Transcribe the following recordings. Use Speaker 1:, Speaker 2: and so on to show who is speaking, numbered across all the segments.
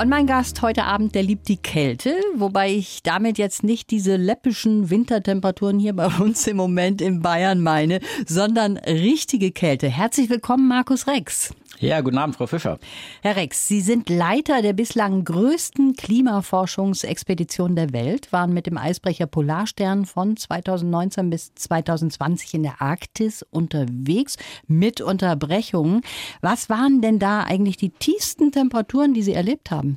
Speaker 1: Und mein Gast heute Abend, der liebt die Kälte, wobei ich damit jetzt nicht diese läppischen Wintertemperaturen hier bei uns im Moment in Bayern meine, sondern richtige Kälte. Herzlich willkommen, Markus Rex.
Speaker 2: Ja, guten Abend, Frau Fischer.
Speaker 1: Herr Rex, Sie sind Leiter der bislang größten Klimaforschungsexpedition der Welt, waren mit dem Eisbrecher Polarstern von 2019 bis 2020 in der Arktis unterwegs mit Unterbrechungen. Was waren denn da eigentlich die tiefsten Temperaturen, die Sie erlebt haben?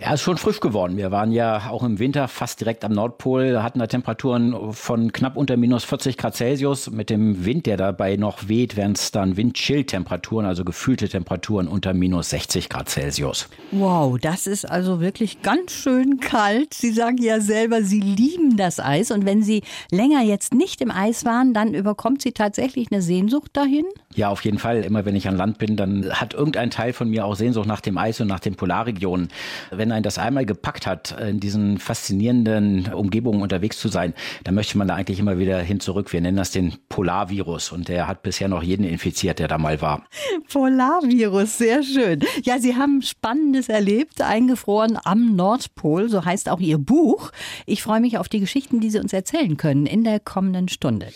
Speaker 2: Ja, ist schon frisch geworden. Wir waren ja auch im Winter fast direkt am Nordpol, hatten da Temperaturen von knapp unter minus 40 Grad Celsius. Mit dem Wind, der dabei noch weht, wären es dann Windchill-Temperaturen, also gefühlte Temperaturen Temperaturen unter minus 60 Grad Celsius.
Speaker 1: Wow, das ist also wirklich ganz schön kalt. Sie sagen ja selber, Sie lieben das Eis. Und wenn Sie länger jetzt nicht im Eis waren, dann überkommt Sie tatsächlich eine Sehnsucht dahin?
Speaker 2: Ja, auf jeden Fall. Immer wenn ich an Land bin, dann hat irgendein Teil von mir auch Sehnsucht nach dem Eis und nach den Polarregionen. Wenn ein das einmal gepackt hat, in diesen faszinierenden Umgebungen unterwegs zu sein, dann möchte man da eigentlich immer wieder hin zurück. Wir nennen das den Polarvirus und der hat bisher noch jeden infiziert, der da mal war.
Speaker 1: Polarvirus. Virus, sehr schön. Ja, Sie haben Spannendes erlebt, eingefroren am Nordpol, so heißt auch Ihr Buch. Ich freue mich auf die Geschichten, die Sie uns erzählen können in der kommenden Stunde.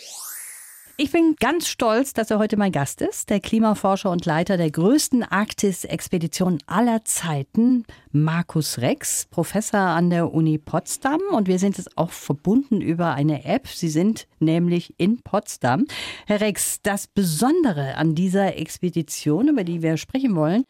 Speaker 1: Ich bin ganz stolz, dass er heute mein Gast ist, der Klimaforscher und Leiter der größten Arktis-Expedition aller Zeiten, Markus Rex, Professor an der Uni Potsdam. Und wir sind jetzt auch verbunden über eine App. Sie sind nämlich in Potsdam. Herr Rex, das Besondere an dieser Expedition, über die wir sprechen wollen,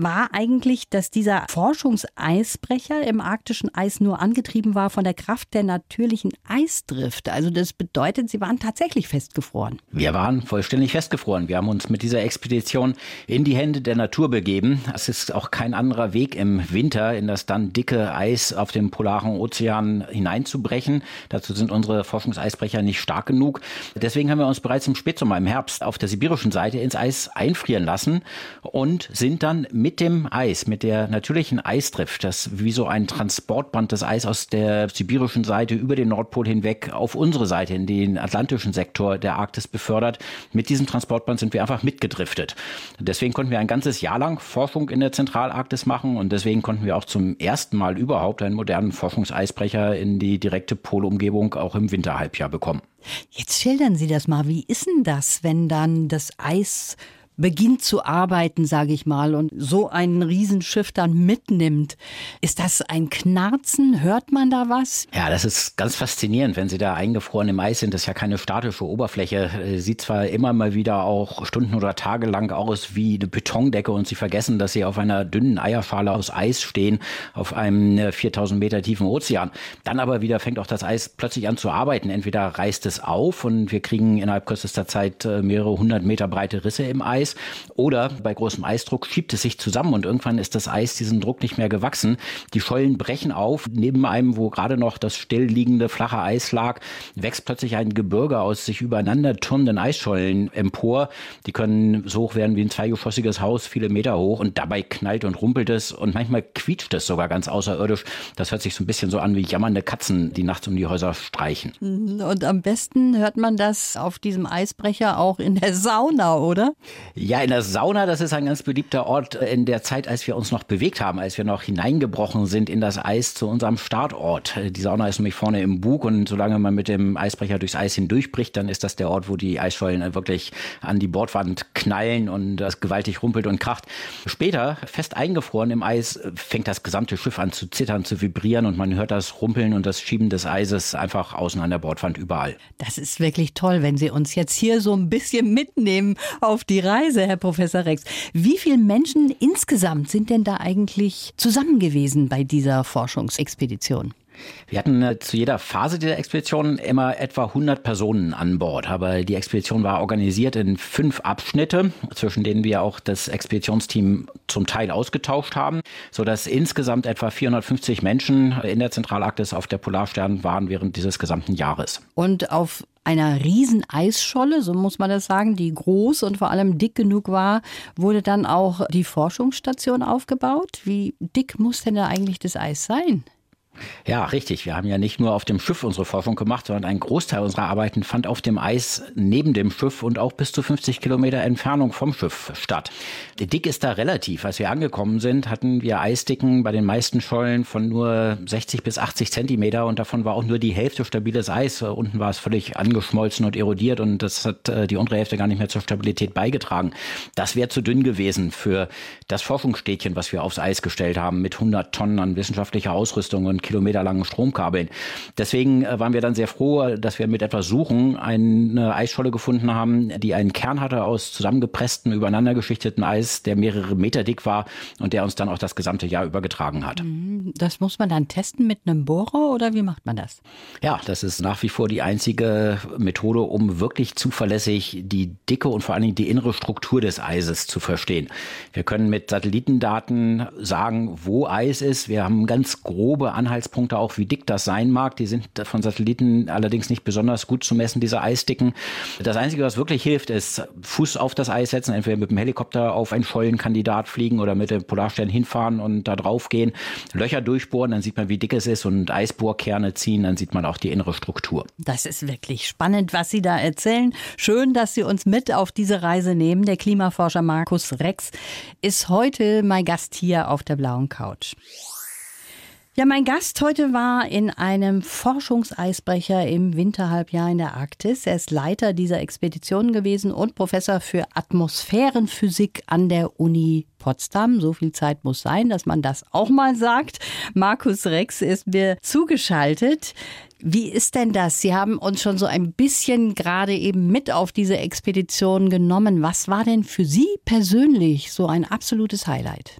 Speaker 1: war eigentlich, dass dieser Forschungseisbrecher im arktischen Eis nur angetrieben war von der Kraft der natürlichen Eisdrift. Also das bedeutet, sie waren tatsächlich festgefroren.
Speaker 2: Wir waren vollständig festgefroren. Wir haben uns mit dieser Expedition in die Hände der Natur begeben. Es ist auch kein anderer Weg im Winter in das dann dicke Eis auf dem polaren Ozean hineinzubrechen. Dazu sind unsere Forschungseisbrecher nicht stark genug. Deswegen haben wir uns bereits im Spätsommer, im Herbst auf der sibirischen Seite ins Eis einfrieren lassen und sind dann mit mit dem Eis, mit der natürlichen Eisdrift, das wie so ein Transportband das Eis aus der sibirischen Seite über den Nordpol hinweg auf unsere Seite in den atlantischen Sektor der Arktis befördert. Mit diesem Transportband sind wir einfach mitgedriftet. Deswegen konnten wir ein ganzes Jahr lang Forschung in der Zentralarktis machen und deswegen konnten wir auch zum ersten Mal überhaupt einen modernen Forschungseisbrecher in die direkte Polumgebung auch im Winterhalbjahr bekommen.
Speaker 1: Jetzt schildern Sie das mal. Wie ist denn das, wenn dann das Eis beginnt zu arbeiten, sage ich mal, und so ein Riesenschiff dann mitnimmt. Ist das ein Knarzen? Hört man da was?
Speaker 2: Ja, das ist ganz faszinierend, wenn Sie da eingefroren im Eis sind. Das ist ja keine statische Oberfläche. Äh, sieht zwar immer mal wieder auch Stunden oder Tage lang aus wie eine Betondecke und Sie vergessen, dass Sie auf einer dünnen Eierschale aus Eis stehen, auf einem 4000 äh, Meter tiefen Ozean. Dann aber wieder fängt auch das Eis plötzlich an zu arbeiten. Entweder reißt es auf und wir kriegen innerhalb kürzester Zeit äh, mehrere hundert Meter breite Risse im Eis Eis. Oder bei großem Eisdruck schiebt es sich zusammen und irgendwann ist das Eis diesem Druck nicht mehr gewachsen. Die Schollen brechen auf. Neben einem, wo gerade noch das stillliegende flache Eis lag, wächst plötzlich ein Gebirge aus sich übereinander türmenden Eisschollen empor. Die können so hoch werden wie ein zweigeschossiges Haus, viele Meter hoch und dabei knallt und rumpelt es und manchmal quietscht es sogar ganz außerirdisch. Das hört sich so ein bisschen so an wie jammernde Katzen, die nachts um die Häuser streichen.
Speaker 1: Mhm. Und am besten hört man das auf diesem Eisbrecher auch in der Sauna, oder?
Speaker 2: Ja, in der Sauna, das ist ein ganz beliebter Ort in der Zeit, als wir uns noch bewegt haben, als wir noch hineingebrochen sind in das Eis zu unserem Startort. Die Sauna ist nämlich vorne im Bug und solange man mit dem Eisbrecher durchs Eis hindurchbricht, dann ist das der Ort, wo die Eisschollen wirklich an die Bordwand knallen und das gewaltig rumpelt und kracht. Später, fest eingefroren im Eis, fängt das gesamte Schiff an zu zittern, zu vibrieren und man hört das Rumpeln und das Schieben des Eises einfach außen an der Bordwand überall.
Speaker 1: Das ist wirklich toll, wenn Sie uns jetzt hier so ein bisschen mitnehmen auf die Reise. Weise, Herr Professor Rex. Wie viele Menschen insgesamt sind denn da eigentlich zusammen gewesen bei dieser Forschungsexpedition?
Speaker 2: Wir hatten äh, zu jeder Phase der Expedition immer etwa 100 Personen an Bord. Aber die Expedition war organisiert in fünf Abschnitte, zwischen denen wir auch das Expeditionsteam zum Teil ausgetauscht haben, sodass insgesamt etwa 450 Menschen in der Zentralarktis auf der Polarstern waren während dieses gesamten Jahres.
Speaker 1: Und auf einer riesen Eisscholle, so muss man das sagen, die groß und vor allem dick genug war, wurde dann auch die Forschungsstation aufgebaut. Wie dick muss denn da eigentlich das Eis sein?
Speaker 2: Ja, richtig. Wir haben ja nicht nur auf dem Schiff unsere Forschung gemacht, sondern ein Großteil unserer Arbeiten fand auf dem Eis neben dem Schiff und auch bis zu 50 Kilometer Entfernung vom Schiff statt. Dick ist da relativ. Als wir angekommen sind, hatten wir Eisdicken bei den meisten Schollen von nur 60 bis 80 Zentimeter und davon war auch nur die Hälfte stabiles Eis. Unten war es völlig angeschmolzen und erodiert und das hat äh, die untere Hälfte gar nicht mehr zur Stabilität beigetragen. Das wäre zu dünn gewesen für das Forschungsstädtchen, was wir aufs Eis gestellt haben mit 100 Tonnen an wissenschaftlicher Ausrüstung und kilometerlangen Stromkabeln. Deswegen äh, waren wir dann sehr froh, dass wir mit etwas Suchen eine Eisscholle gefunden haben, die einen Kern hatte aus zusammengepresstem, übereinander geschichteten Eis, der mehrere Meter dick war und der uns dann auch das gesamte Jahr übergetragen hat.
Speaker 1: Mhm. Das muss man dann testen mit einem Bohrer oder wie macht man das?
Speaker 2: Ja, das ist nach wie vor die einzige Methode, um wirklich zuverlässig die Dicke und vor allen Dingen die innere Struktur des Eises zu verstehen. Wir können mit Satellitendaten sagen, wo Eis ist. Wir haben ganz grobe Anhaltspunkte auch, wie dick das sein mag. Die sind von Satelliten allerdings nicht besonders gut zu messen, diese Eisdicken. Das Einzige, was wirklich hilft, ist Fuß auf das Eis setzen, entweder mit dem Helikopter auf einen Schollenkandidat fliegen oder mit dem Polarstern hinfahren und da drauf gehen, Löcher durchbohren, dann sieht man, wie dick es ist und Eisbohrkerne ziehen, dann sieht man auch die innere Struktur.
Speaker 1: Das ist wirklich spannend, was Sie da erzählen. Schön, dass Sie uns mit auf diese Reise nehmen. Der Klimaforscher Markus Rex ist heute mein Gast hier auf der blauen Couch. Ja, mein Gast heute war in einem Forschungseisbrecher im Winterhalbjahr in der Arktis. Er ist Leiter dieser Expedition gewesen und Professor für Atmosphärenphysik an der Uni Potsdam. So viel Zeit muss sein, dass man das auch mal sagt. Markus Rex ist mir zugeschaltet. Wie ist denn das? Sie haben uns schon so ein bisschen gerade eben mit auf diese Expedition genommen. Was war denn für Sie persönlich so ein absolutes Highlight?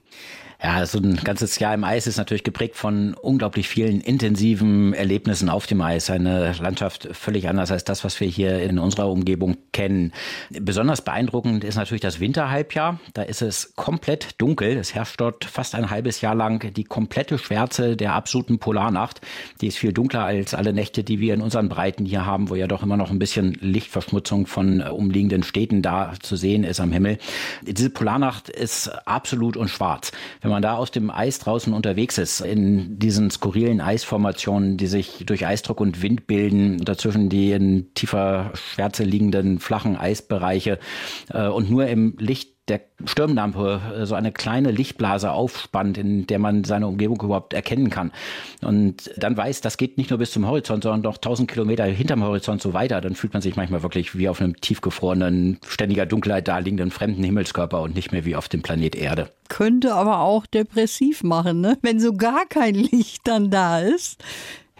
Speaker 2: Ja, so ein ganzes Jahr im Eis ist natürlich geprägt von unglaublich vielen intensiven Erlebnissen auf dem Eis. Eine Landschaft völlig anders als das, was wir hier in unserer Umgebung kennen. Besonders beeindruckend ist natürlich das Winterhalbjahr. Da ist es komplett dunkel. Es herrscht dort fast ein halbes Jahr lang die komplette Schwärze der absoluten Polarnacht. Die ist viel dunkler als alle Nächte, die wir in unseren Breiten hier haben, wo ja doch immer noch ein bisschen Lichtverschmutzung von umliegenden Städten da zu sehen ist am Himmel. Diese Polarnacht ist absolut und schwarz. Wenn wenn man da aus dem Eis draußen unterwegs ist, in diesen skurrilen Eisformationen, die sich durch Eisdruck und Wind bilden, dazwischen die in tiefer Schwärze liegenden flachen Eisbereiche äh, und nur im Licht der Stirnlampe äh, so eine kleine Lichtblase aufspannt, in der man seine Umgebung überhaupt erkennen kann. Und dann weiß, das geht nicht nur bis zum Horizont, sondern noch tausend Kilometer hinterm Horizont so weiter. Dann fühlt man sich manchmal wirklich wie auf einem tiefgefrorenen, ständiger Dunkelheit daliegenden fremden Himmelskörper und nicht mehr wie auf dem Planet Erde.
Speaker 1: Könnte aber auch depressiv machen, ne? wenn so gar kein Licht dann da ist.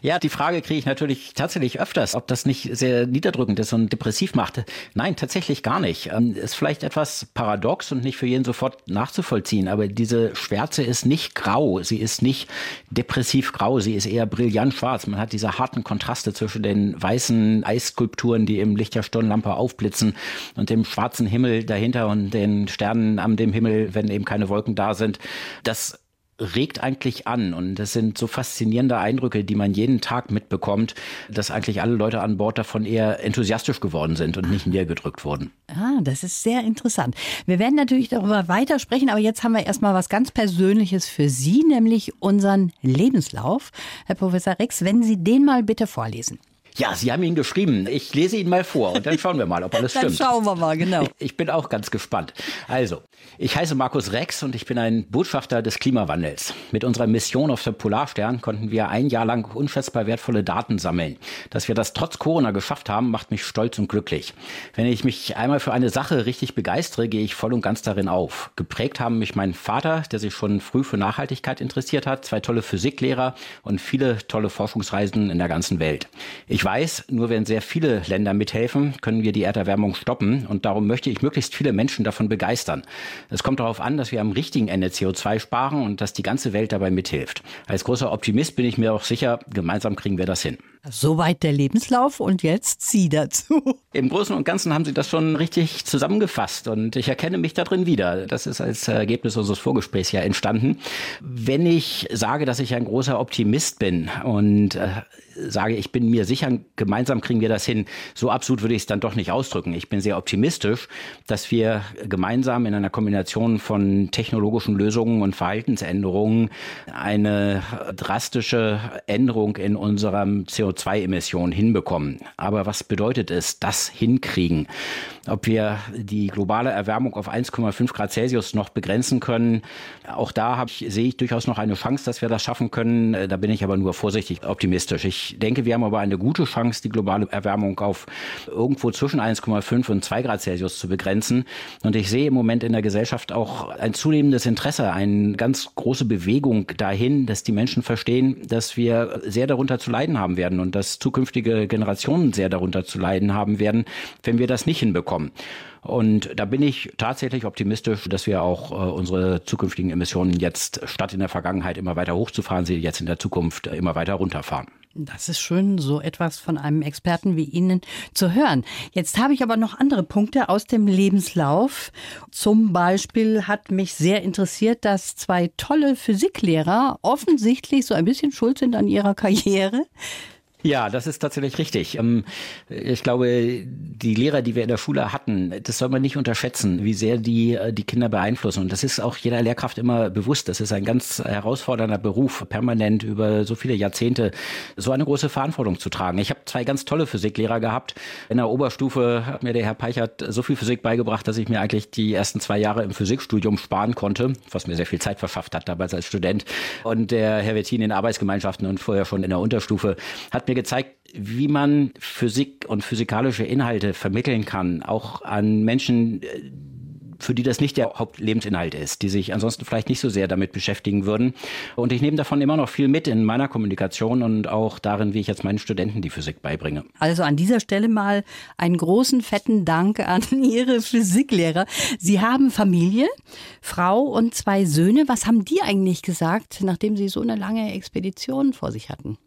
Speaker 2: Ja, die Frage kriege ich natürlich tatsächlich öfters, ob das nicht sehr niederdrückend ist und depressiv macht. Nein, tatsächlich gar nicht. Ähm, ist vielleicht etwas paradox und nicht für jeden sofort nachzuvollziehen, aber diese Schwärze ist nicht grau, sie ist nicht depressiv grau, sie ist eher brillant schwarz. Man hat diese harten Kontraste zwischen den weißen Eisskulpturen, die im Licht der Stirnlampe aufblitzen und dem schwarzen Himmel dahinter und den Sternen am dem Himmel, wenn eben keine Wolken da sind. Das regt eigentlich an und das sind so faszinierende Eindrücke, die man jeden Tag mitbekommt, dass eigentlich alle Leute an Bord davon eher enthusiastisch geworden sind und nicht niedergedrückt wurden.
Speaker 1: Ah, das ist sehr interessant. Wir werden natürlich darüber weitersprechen, aber jetzt haben wir erstmal was ganz Persönliches für Sie, nämlich unseren Lebenslauf. Herr Professor Rex, wenn Sie den mal bitte vorlesen.
Speaker 2: Ja, Sie haben ihn geschrieben. Ich lese ihn mal vor und dann schauen wir mal, ob alles
Speaker 1: dann
Speaker 2: stimmt.
Speaker 1: Dann schauen wir mal, genau.
Speaker 2: Ich, bin auch ganz gespannt. Also, ich heiße Markus Rex und ich bin ein Botschafter des Klimawandels. Mit unserer Mission auf der Polarstern konnten wir ein Jahr lang unschätzbar wertvolle Daten sammeln. Dass wir das trotz Corona geschafft haben, macht mich stolz und glücklich. Wenn ich mich einmal für eine Sache richtig begeistere, gehe ich voll und ganz darin auf. Geprägt haben mich mein Vater, der sich schon früh für Nachhaltigkeit interessiert hat, zwei tolle Physiklehrer und viele tolle Forschungsreisen in der ganzen Welt. Ich weiß, nur wenn sehr viele Länder mithelfen, können wir die Erderwärmung stoppen. Und darum möchte ich möglichst viele Menschen davon begeistern. Es kommt darauf an, dass wir am richtigen Ende CO2 sparen und dass die ganze Welt dabei mithilft. Als großer Optimist bin ich mir auch sicher, gemeinsam kriegen wir das hin.
Speaker 1: Soweit der Lebenslauf und jetzt Sie dazu.
Speaker 2: Im Großen und Ganzen haben Sie das schon richtig zusammengefasst und ich erkenne mich da drin wieder. Das ist als Ergebnis unseres Vorgesprächs ja entstanden. Wenn ich sage, dass ich ein großer Optimist bin und äh, sage, ich bin mir sicher, gemeinsam kriegen wir das hin. So absolut würde ich es dann doch nicht ausdrücken. Ich bin sehr optimistisch, dass wir gemeinsam in einer Kombination von technologischen Lösungen und Verhaltensänderungen eine drastische Änderung in unserem CO2-Emissionen hinbekommen. Aber was bedeutet es, das hinkriegen? Ob wir die globale Erwärmung auf 1,5 Grad Celsius noch begrenzen können, auch da ich, sehe ich durchaus noch eine Chance, dass wir das schaffen können. Da bin ich aber nur vorsichtig optimistisch. Ich denke, wir haben aber eine gute Chance, die globale Erwärmung auf irgendwo zwischen 1,5 und 2 Grad Celsius zu begrenzen. Und ich sehe im Moment in der Gesellschaft auch ein zunehmendes Interesse, eine ganz große Bewegung dahin, dass die Menschen verstehen, dass wir sehr darunter zu leiden haben werden und dass zukünftige Generationen sehr darunter zu leiden haben werden, wenn wir das nicht hinbekommen. Und da bin ich tatsächlich optimistisch, dass wir auch äh, unsere zukünftigen Emissionen jetzt statt in der Vergangenheit immer weiter hochzufahren, sie jetzt in der Zukunft immer weiter runterfahren.
Speaker 1: Das ist schön, so etwas von einem Experten wie Ihnen zu hören. Jetzt habe ich aber noch andere Punkte aus dem Lebenslauf. Zum Beispiel hat mich sehr interessiert, dass zwei tolle Physiklehrer offensichtlich so ein bisschen schuld sind an ihrer Karriere.
Speaker 2: Ja, das ist tatsächlich richtig. Ähm, ich glaube, die Lehrer, die wir in der Schule hatten, das soll man nicht unterschätzen, wie sehr die äh, die Kinder beeinflussen. Und das ist auch jeder Lehrkraft immer bewusst. Das ist ein ganz herausfordernder Beruf, permanent über so viele Jahrzehnte so eine große Verantwortung zu tragen. Ich habe zwei ganz tolle Physiklehrer gehabt. In der Oberstufe hat mir der Herr Peichert so viel Physik beigebracht, dass ich mir eigentlich die ersten zwei Jahre im Physikstudium sparen konnte, was mir sehr viel Zeit verschafft hat damals als Student. Und der Herr Wettin in Arbeitsgemeinschaften und vorher schon in der Unterstufe hat mir gezeigt, wie man Physik und physikalische Inhalte vermitteln kann, auch an Menschen, äh, für die das nicht der Hauptlebensinhalt ist, die sich ansonsten vielleicht nicht so sehr damit beschäftigen würden. Und ich nehme davon immer noch viel mit in meiner Kommunikation und auch darin, wie ich jetzt meinen Studenten die Physik beibringe.
Speaker 1: Also an dieser Stelle mal einen großen, fetten Dank an Ihre Physiklehrer. Sie haben Familie, Frau und zwei Söhne. Was haben die eigentlich gesagt, nachdem Sie so eine lange Expedition vor sich hatten?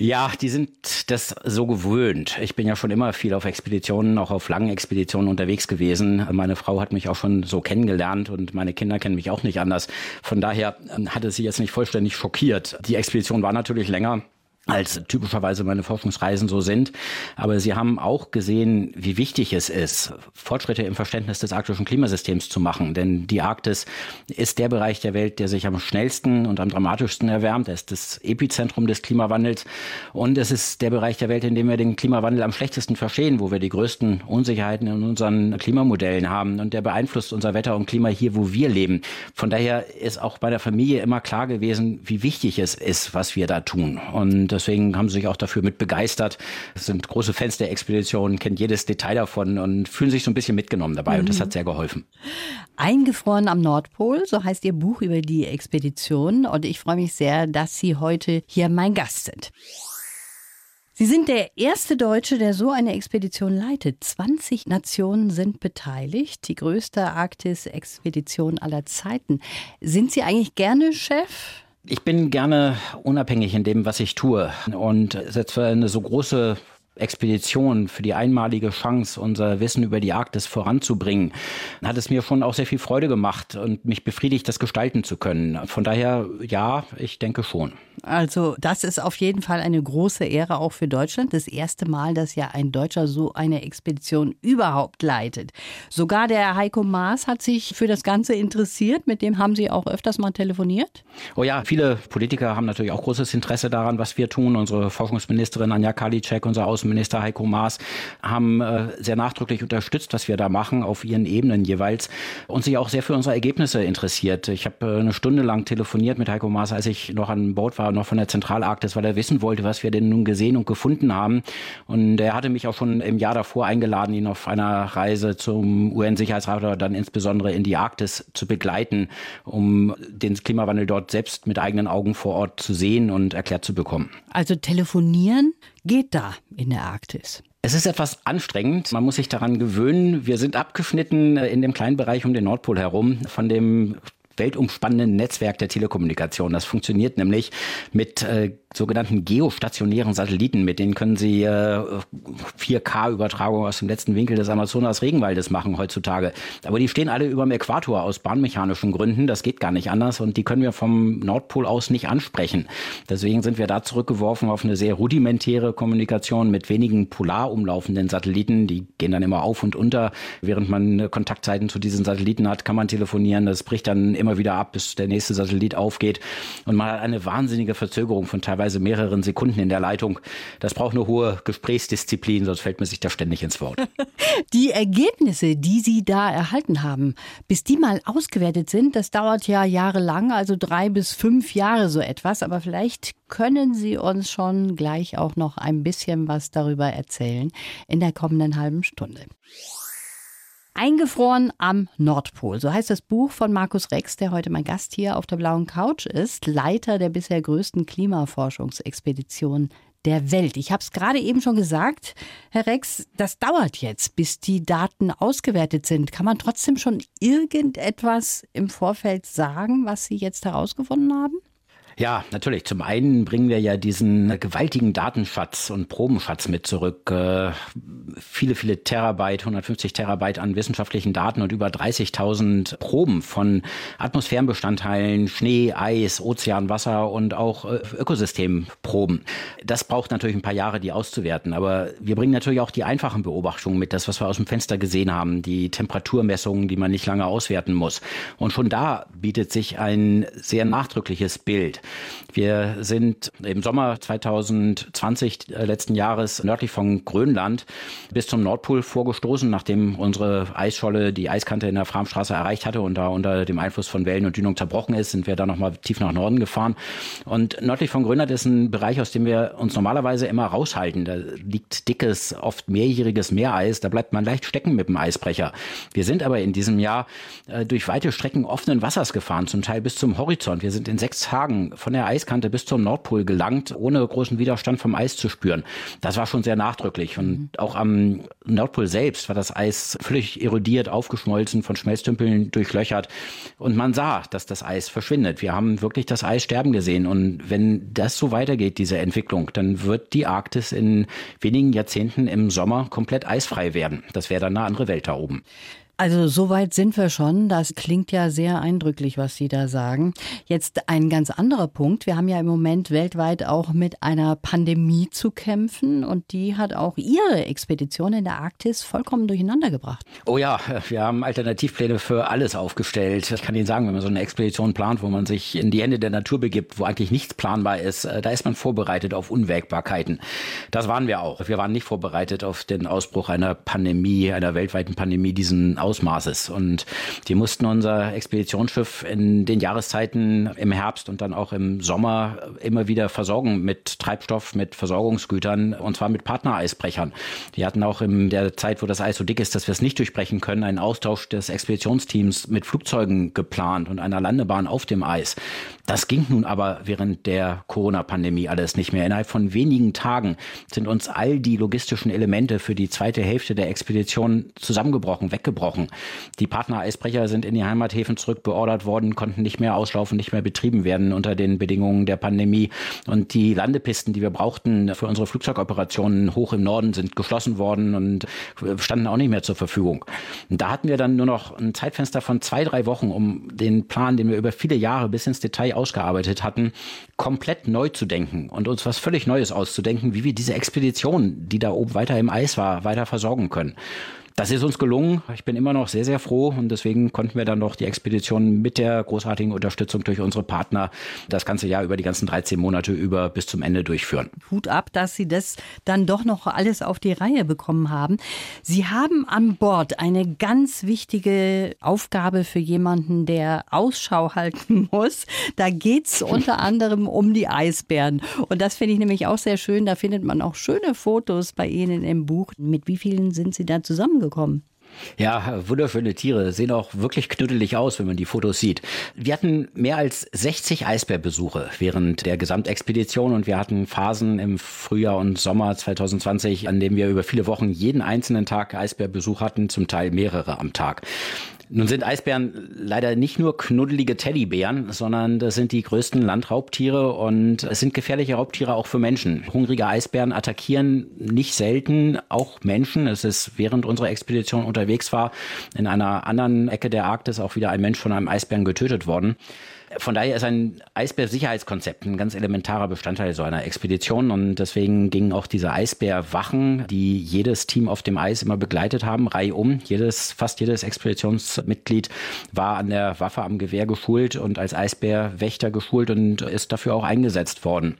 Speaker 2: Ja, die sind das so gewöhnt. Ich bin ja schon immer viel auf Expeditionen, auch auf langen Expeditionen unterwegs gewesen. Meine Frau hat mich auch schon so kennengelernt und meine Kinder kennen mich auch nicht anders. Von daher ähm, hat es sie jetzt nicht vollständig schockiert. Die Expedition war natürlich länger als typischerweise meine Forschungsreisen so sind. Aber sie haben auch gesehen, wie wichtig es ist, Fortschritte im Verständnis des arktischen Klimasystems zu machen. Denn die Arktis ist der Bereich der Welt, der sich am schnellsten und am dramatischsten erwärmt. Er ist das Epizentrum des Klimawandels. Und es ist der Bereich der Welt, in dem wir den Klimawandel am schlechtesten verstehen, wo wir die größten Unsicherheiten in unseren Klimamodellen haben. Und der beeinflusst unser Wetter und Klima hier, wo wir leben. Von daher ist auch bei der Familie immer klar gewesen, wie wichtig es ist, was wir da tun. Und deswegen haben sie sich auch dafür mit begeistert. Sind große Fans der Expedition, kennen jedes Detail davon und fühlen sich so ein bisschen mitgenommen dabei mhm. und das hat sehr geholfen.
Speaker 1: Eingefroren am Nordpol, so heißt Ihr Buch über die Expedition und ich freue mich sehr, dass Sie heute hier mein Gast sind. Sie sind der erste Deutsche, der so eine Expedition leitet. 20 Nationen sind beteiligt, die größte Arktis-Expedition aller Zeiten. Sind Sie eigentlich gerne Chef?
Speaker 2: Ich bin gerne unabhängig in dem, was ich tue und setze eine so große Expedition, für die einmalige Chance, unser Wissen über die Arktis voranzubringen, hat es mir schon auch sehr viel Freude gemacht und mich befriedigt, das gestalten zu können. Von daher, ja, ich denke schon.
Speaker 1: Also das ist auf jeden Fall eine große Ehre auch für Deutschland. Das erste Mal, dass ja ein Deutscher so eine Expedition überhaupt leitet. Sogar der Heiko Maas hat sich für das Ganze interessiert. Mit dem haben Sie auch öfters mal telefoniert?
Speaker 2: Oh ja, viele Politiker haben natürlich auch großes Interesse daran, was wir tun. Unsere Forschungsministerin Anja Karliczek, unser Außen Außenminister Heiko Maas haben äh, sehr nachdrücklich unterstützt, was wir da machen, auf ihren Ebenen jeweils und sich auch sehr für unsere Ergebnisse interessiert. Ich habe äh, eine Stunde lang telefoniert mit Heiko Maas, als ich noch an Bord war, noch von der Zentralarktis, weil er wissen wollte, was wir denn nun gesehen und gefunden haben. Und er hatte mich auch schon im Jahr davor eingeladen, ihn auf einer Reise zum UN-Sicherheitsrat oder dann insbesondere in die Arktis zu begleiten, um den Klimawandel dort selbst mit eigenen Augen vor Ort zu sehen und erklärt zu bekommen.
Speaker 1: Also telefonieren geht da in der Arktis?
Speaker 2: Es ist etwas anstrengend. Man muss sich daran gewöhnen. Wir sind abgeschnitten in dem kleinen Bereich um den Nordpol herum von dem weltumspannenden Netzwerk der Telekommunikation. Das funktioniert nämlich mit äh, sogenannten geostationären Satelliten. Mit denen können Sie äh, 4K-Übertragung aus dem letzten Winkel des Amazonas-Regenwaldes machen heutzutage. Aber die stehen alle über dem Äquator aus bahnmechanischen Gründen. Das geht gar nicht anders und die können wir vom Nordpol aus nicht ansprechen. Deswegen sind wir da zurückgeworfen auf eine sehr rudimentäre Kommunikation mit wenigen polar umlaufenden Satelliten. Die gehen dann immer auf und unter. Während man Kontaktzeiten zu diesen Satelliten hat, kann man telefonieren. Das bricht dann immer wieder ab, bis der nächste Satellit aufgeht. Und man hat eine wahnsinnige Verzögerung von teilweise mehreren Sekunden in der Leitung. Das braucht eine hohe Gesprächsdisziplin, sonst fällt man sich da ständig ins Wort.
Speaker 1: Die Ergebnisse, die Sie da erhalten haben, bis die mal ausgewertet sind, das dauert ja jahrelang, also drei bis fünf Jahre so etwas. Aber vielleicht können Sie uns schon gleich auch noch ein bisschen was darüber erzählen in der kommenden halben Stunde. Eingefroren am Nordpol. So heißt das Buch von Markus Rex, der heute mein Gast hier auf der blauen Couch ist, Leiter der bisher größten Klimaforschungsexpedition der Welt. Ich habe es gerade eben schon gesagt, Herr Rex, das dauert jetzt, bis die Daten ausgewertet sind. Kann man trotzdem schon irgendetwas im Vorfeld sagen, was Sie jetzt herausgefunden haben?
Speaker 2: Ja, natürlich. Zum einen bringen wir ja diesen gewaltigen Datenschatz und Probenschatz mit zurück. Äh, viele, viele Terabyte, 150 Terabyte an wissenschaftlichen Daten und über 30.000 Proben von Atmosphärenbestandteilen, Schnee, Eis, Ozean, Wasser und auch äh, Ökosystemproben. Das braucht natürlich ein paar Jahre, die auszuwerten. Aber wir bringen natürlich auch die einfachen Beobachtungen mit, das, was wir aus dem Fenster gesehen haben, die Temperaturmessungen, die man nicht lange auswerten muss. Und schon da bietet sich ein sehr nachdrückliches Bild. Wir sind im Sommer 2020 äh, letzten Jahres nördlich von Grönland bis zum Nordpol vorgestoßen, nachdem unsere Eisscholle die Eiskante in der Framstraße erreicht hatte und da unter dem Einfluss von Wellen und Dünung zerbrochen ist, sind wir da nochmal tief nach Norden gefahren. Und nördlich von Grönland ist ein Bereich, aus dem wir uns normalerweise immer raushalten. Da liegt dickes, oft mehrjähriges Meereis, da bleibt man leicht stecken mit dem Eisbrecher. Wir sind aber in diesem Jahr äh, durch weite Strecken offenen Wassers gefahren, zum Teil bis zum Horizont. Wir sind in sechs Tagen von der Eiskante bis zum Nordpol gelangt, ohne großen Widerstand vom Eis zu spüren. Das war schon sehr nachdrücklich. Und mhm. auch am Nordpol selbst war das Eis völlig erodiert, aufgeschmolzen, von Schmelztümpeln durchlöchert. Und man sah, dass das Eis verschwindet. Wir haben wirklich das Eis sterben gesehen. Und wenn das so weitergeht, diese Entwicklung, dann wird die Arktis in wenigen Jahrzehnten im Sommer komplett eisfrei werden. Das wäre dann eine andere Welt da oben.
Speaker 1: Also soweit sind wir schon. Das klingt ja sehr eindrücklich, was Sie da sagen. Jetzt ein ganz anderer Punkt. Wir haben ja im Moment weltweit auch mit einer Pandemie zu kämpfen und die hat auch Ihre Expedition in der Arktis vollkommen durcheinander gebracht.
Speaker 2: Oh ja, wir haben Alternativpläne für alles aufgestellt. Ich kann Ihnen sagen, wenn man so eine Expedition plant, wo man sich in die Hände der Natur begibt, wo eigentlich nichts planbar ist, äh, da ist man vorbereitet auf Unwägbarkeiten. Das waren wir auch. Wir waren nicht vorbereitet auf den Ausbruch einer Pandemie, einer weltweiten Pandemie, diesen Ausmaßes. Und die mussten unser Expeditionsschiff in den Jahreszeiten im Herbst und dann auch im Sommer immer wieder versorgen mit Treibstoff, mit Versorgungsgütern und zwar mit Partnereisbrechern. Die hatten auch in der Zeit, wo das Eis so dick ist, dass wir es nicht durchbrechen können, einen Austausch des Expeditionsteams mit Flugzeugen geplant und einer Landebahn auf dem Eis. Das ging nun aber während der Corona-Pandemie alles nicht mehr. Innerhalb von wenigen Tagen sind uns all die logistischen Elemente für die zweite Hälfte der Expedition zusammengebrochen, weggebrochen. Die Partner-Eisbrecher sind in die Heimathäfen zurückbeordert worden, konnten nicht mehr auslaufen, nicht mehr betrieben werden unter den Bedingungen der Pandemie. Und die Landepisten, die wir brauchten für unsere Flugzeugoperationen hoch im Norden, sind geschlossen worden und standen auch nicht mehr zur Verfügung. Und da hatten wir dann nur noch ein Zeitfenster von zwei, drei Wochen, um den Plan, den wir über viele Jahre bis ins Detail ausgearbeitet hatten, komplett neu zu denken und uns was völlig Neues auszudenken, wie wir diese Expedition, die da oben weiter im Eis war, weiter versorgen können. Das ist uns gelungen. Ich bin immer noch sehr, sehr froh und deswegen konnten wir dann noch die Expedition mit der großartigen Unterstützung durch unsere Partner das ganze Jahr über die ganzen 13 Monate über bis zum Ende durchführen.
Speaker 1: Hut ab, dass Sie das dann doch noch alles auf die Reihe bekommen haben. Sie haben an Bord eine ganz wichtige Aufgabe für jemanden, der Ausschau halten muss. Da geht es unter anderem um die Eisbären. Und das finde ich nämlich auch sehr schön. Da findet man auch schöne Fotos bei Ihnen im Buch. Mit wie vielen sind Sie da zusammengekommen? Gekommen?
Speaker 2: Ja, wunderschöne Tiere, sehen auch wirklich knuddelig aus, wenn man die Fotos sieht. Wir hatten mehr als 60 Eisbärbesuche während der Gesamtexpedition und wir hatten Phasen im Frühjahr und Sommer 2020, an denen wir über viele Wochen jeden einzelnen Tag Eisbärbesuch hatten, zum Teil mehrere am Tag. Nun sind Eisbären leider nicht nur knuddelige Teddybären, sondern das sind die größten Landraubtiere und es sind gefährliche Raubtiere auch für Menschen. Hungrige Eisbären attackieren nicht selten auch Menschen. Es ist während unserer Expedition unterwegs war, in einer anderen Ecke der Arktis auch wieder ein Mensch von einem Eisbären getötet worden. Von daher ist ein Eisbär-Sicherheitskonzept ein ganz elementarer Bestandteil so einer Expedition und deswegen gingen auch diese Eisbärwachen, die jedes Team auf dem Eis immer begleitet haben, reihum. Jedes, fast jedes Expeditionsmitglied war an der Waffe am Gewehr geschult und als Eisbärwächter geschult und ist dafür auch eingesetzt worden.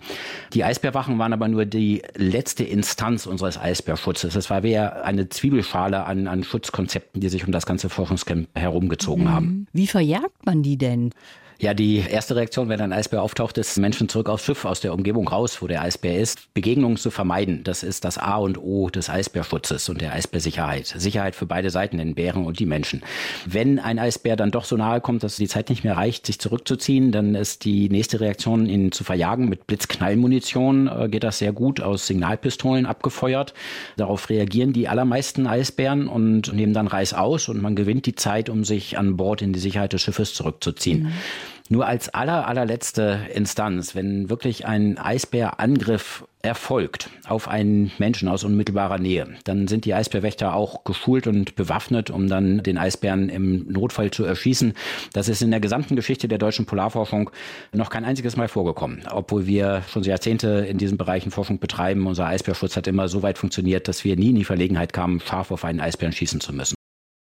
Speaker 2: Die Eisbärwachen waren aber nur die letzte Instanz unseres Eisbärschutzes. Es war wie eine Zwiebelschale an, an Schutzkonzepten, die sich um das ganze Forschungscamp herumgezogen mhm. haben.
Speaker 1: Wie verjagt man die denn?
Speaker 2: Ja, die erste Reaktion, wenn ein Eisbär auftaucht, ist Menschen zurück aufs Schiff, aus der Umgebung raus, wo der Eisbär ist. Begegnungen zu vermeiden, das ist das A und O des Eisbärschutzes und der Eisbärsicherheit. Sicherheit für beide Seiten, den Bären und die Menschen. Wenn ein Eisbär dann doch so nahe kommt, dass die Zeit nicht mehr reicht, sich zurückzuziehen, dann ist die nächste Reaktion, ihn zu verjagen mit Blitzknallmunition. Äh, geht das sehr gut aus Signalpistolen abgefeuert. Darauf reagieren die allermeisten Eisbären und nehmen dann Reis aus und man gewinnt die Zeit, um sich an Bord in die Sicherheit des Schiffes zurückzuziehen. Mhm. Nur als aller, allerletzte Instanz, wenn wirklich ein Eisbärangriff erfolgt auf einen Menschen aus unmittelbarer Nähe, dann sind die Eisbärwächter auch geschult und bewaffnet, um dann den Eisbären im Notfall zu erschießen. Das ist in der gesamten Geschichte der deutschen Polarforschung noch kein einziges Mal vorgekommen. Obwohl wir schon Jahrzehnte in diesen Bereichen Forschung betreiben, unser Eisbärschutz hat immer so weit funktioniert, dass wir nie in die Verlegenheit kamen, scharf auf einen Eisbären schießen zu müssen.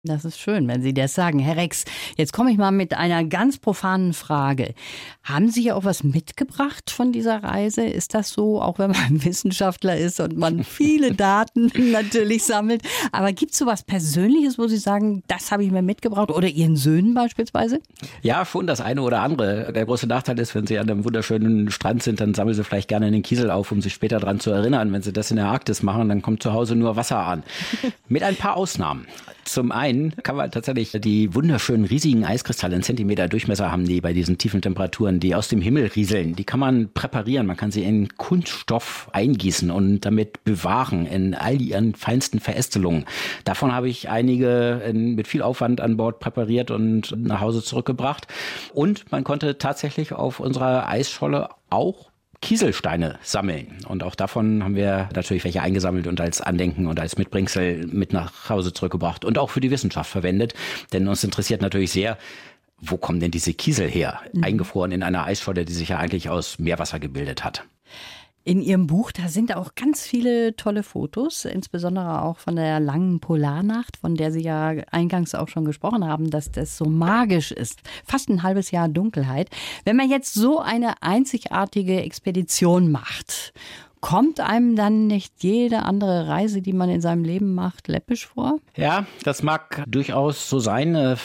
Speaker 1: Das ist schön, wenn Sie das sagen. Herr Rex, jetzt komme ich mal mit einer ganz profanen Frage. Haben Sie ja auch was mitgebracht von dieser Reise? Ist das so, auch wenn man Wissenschaftler ist und man viele Daten natürlich sammelt? Aber gibt es so was Persönliches, wo Sie sagen, das habe ich mir mitgebracht? Oder Ihren Söhnen beispielsweise?
Speaker 2: Ja, schon das eine oder andere. Der große Nachteil ist, wenn Sie an einem wunderschönen Strand sind, dann sammeln Sie vielleicht gerne den Kiesel auf, um sich später daran zu erinnern. Wenn Sie das in der Arktis machen, dann kommt zu Hause nur Wasser an. Mit ein paar Ausnahmen. Zum einen kann man tatsächlich die wunderschönen riesigen Eiskristalle, einen Zentimeter Durchmesser haben die bei diesen tiefen Temperaturen, die aus dem Himmel rieseln. Die kann man präparieren. Man kann sie in Kunststoff eingießen und damit bewahren in all ihren feinsten Verästelungen. Davon habe ich einige mit viel Aufwand an Bord präpariert und nach Hause zurückgebracht. Und man konnte tatsächlich auf unserer Eisscholle auch Kieselsteine sammeln. Und auch davon haben wir natürlich welche eingesammelt und als Andenken und als Mitbringsel mit nach Hause zurückgebracht und auch für die Wissenschaft verwendet. Denn uns interessiert natürlich sehr, wo kommen denn diese Kiesel her? Mhm. Eingefroren in einer Eisscholle, die sich ja eigentlich aus Meerwasser gebildet hat.
Speaker 1: In Ihrem Buch, da sind auch ganz viele tolle Fotos, insbesondere auch von der langen Polarnacht, von der Sie ja eingangs auch schon gesprochen haben, dass das so magisch ist. Fast ein halbes Jahr Dunkelheit. Wenn man jetzt so eine einzigartige Expedition macht, kommt einem dann nicht jede andere Reise, die man in seinem Leben macht, läppisch vor?
Speaker 2: Ja, das mag durchaus so sein.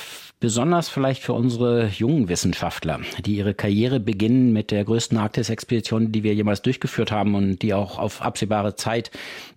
Speaker 2: Besonders vielleicht für unsere jungen Wissenschaftler, die ihre Karriere beginnen mit der größten Arktis-Expedition, die wir jemals durchgeführt haben und die auch auf absehbare Zeit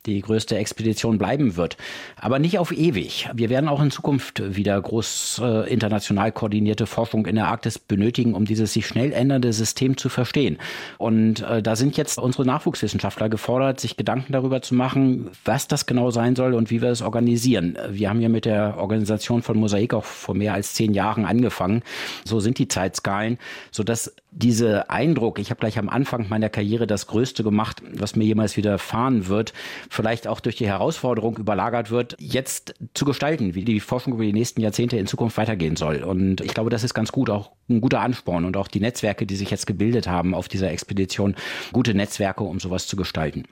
Speaker 2: die größte Expedition bleiben wird. Aber nicht auf ewig. Wir werden auch in Zukunft wieder groß äh, international koordinierte Forschung in der Arktis benötigen, um dieses sich schnell ändernde System zu verstehen. Und äh, da sind jetzt unsere Nachwuchswissenschaftler gefordert, sich Gedanken darüber zu machen, was das genau sein soll und wie wir es organisieren. Wir haben ja mit der Organisation von Mosaik auch vor mehr als zehn Jahren angefangen. So sind die Zeitskalen, sodass dieser Eindruck, ich habe gleich am Anfang meiner Karriere das Größte gemacht, was mir jemals widerfahren wird, vielleicht auch durch die Herausforderung überlagert wird, jetzt zu gestalten, wie die Forschung über die nächsten Jahrzehnte in Zukunft weitergehen soll. Und ich glaube, das ist ganz gut, auch ein guter Ansporn und auch die Netzwerke, die sich jetzt gebildet haben auf dieser Expedition, gute Netzwerke, um sowas zu gestalten.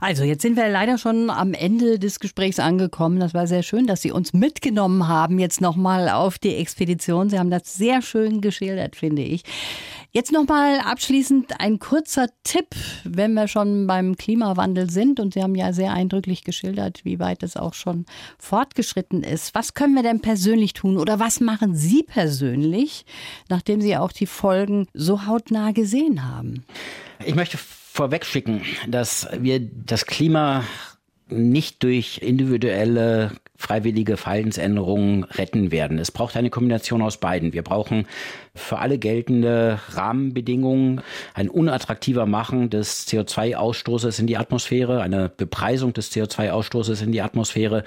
Speaker 1: Also jetzt sind wir leider schon am Ende des Gesprächs angekommen. Das war sehr schön, dass Sie uns mitgenommen haben jetzt nochmal auf die Expedition. Sie haben das sehr schön geschildert, finde ich. Jetzt nochmal abschließend ein kurzer Tipp, wenn wir schon beim Klimawandel sind. Und Sie haben ja sehr eindrücklich geschildert, wie weit es auch schon fortgeschritten ist. Was können wir denn persönlich tun oder was machen Sie persönlich, nachdem Sie auch die Folgen so hautnah gesehen haben?
Speaker 2: Ich möchte vorwegschicken, dass wir das Klima nicht durch individuelle freiwillige Verhaltensänderungen retten werden. Es braucht eine Kombination aus beiden. Wir brauchen für alle geltende Rahmenbedingungen ein unattraktiver Machen des CO2-Ausstoßes in die Atmosphäre, eine Bepreisung des CO2-Ausstoßes in die Atmosphäre,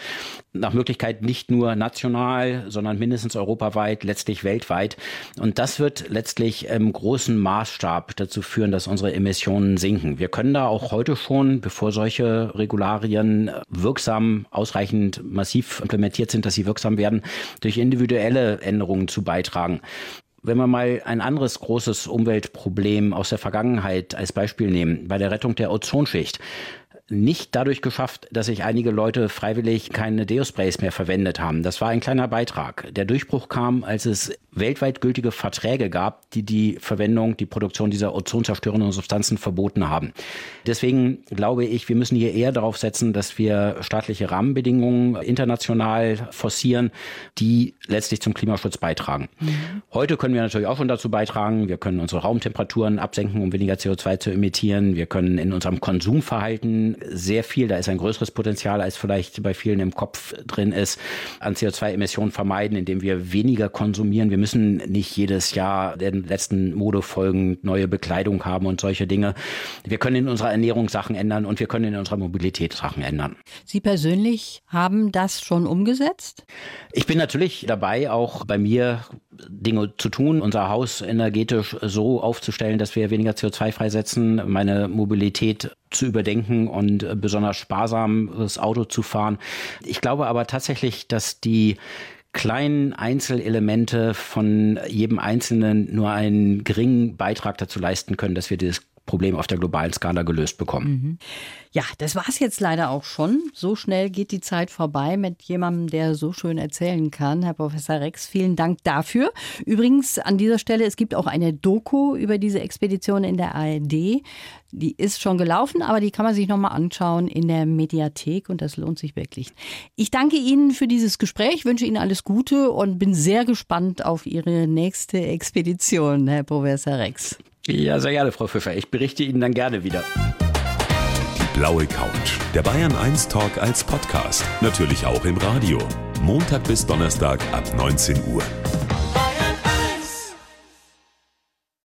Speaker 2: nach Möglichkeit nicht nur national, sondern mindestens europaweit, letztlich weltweit. Und das wird letztlich im großen Maßstab dazu führen, dass unsere Emissionen sinken. Wir können da auch heute schon, bevor solche Regularien wirksam, ausreichend massiv implementiert sind, dass sie wirksam werden, durch individuelle Änderungen zu beitragen. Wenn wir mal ein anderes großes Umweltproblem aus der Vergangenheit als Beispiel nehmen, bei der Rettung der Ozonschicht, nicht dadurch geschafft, dass sich einige Leute freiwillig keine Deosprays mehr verwendet haben. Das war ein kleiner Beitrag. Der Durchbruch kam, als es weltweit gültige Verträge gab, die die Verwendung, die Produktion dieser ozonzerstörenden Substanzen verboten haben. Deswegen glaube ich, wir müssen hier eher darauf setzen, dass wir staatliche Rahmenbedingungen international forcieren, die letztlich zum Klimaschutz beitragen. Mhm. Heute können wir natürlich auch schon dazu beitragen. Wir können unsere Raumtemperaturen absenken, um weniger CO2 zu emittieren. Wir können in unserem Konsumverhalten sehr viel, da ist ein größeres Potenzial, als vielleicht bei vielen im Kopf drin ist, an CO2-Emissionen vermeiden, indem wir weniger konsumieren. Wir müssen nicht jedes Jahr den letzten Modefolgen neue Bekleidung haben und solche Dinge. Wir können in unserer Ernährung Sachen ändern und wir können in unserer Mobilität Sachen ändern.
Speaker 1: Sie persönlich haben das schon umgesetzt?
Speaker 2: Ich bin natürlich dabei, auch bei mir Dinge zu tun, unser Haus energetisch so aufzustellen, dass wir weniger CO2 freisetzen, meine Mobilität zu überdenken und besonders sparsam das Auto zu fahren. Ich glaube aber tatsächlich, dass die kleinen Einzelelemente von jedem Einzelnen nur einen geringen Beitrag dazu leisten können, dass wir dieses Problem auf der globalen Skala gelöst bekommen. Mhm.
Speaker 1: Ja, das war es jetzt leider auch schon. So schnell geht die Zeit vorbei mit jemandem, der so schön erzählen kann. Herr Professor Rex, vielen Dank dafür. Übrigens an dieser Stelle, es gibt auch eine Doku über diese Expedition in der ARD. Die ist schon gelaufen, aber die kann man sich nochmal anschauen in der Mediathek und das lohnt sich wirklich. Ich danke Ihnen für dieses Gespräch, wünsche Ihnen alles Gute und bin sehr gespannt auf Ihre nächste Expedition, Herr Professor Rex.
Speaker 2: Ja, sehr gerne, Frau Pfeffer. Ich berichte Ihnen dann gerne wieder.
Speaker 3: Die blaue Couch. Der Bayern 1 Talk als Podcast. Natürlich auch im Radio. Montag bis Donnerstag ab 19 Uhr.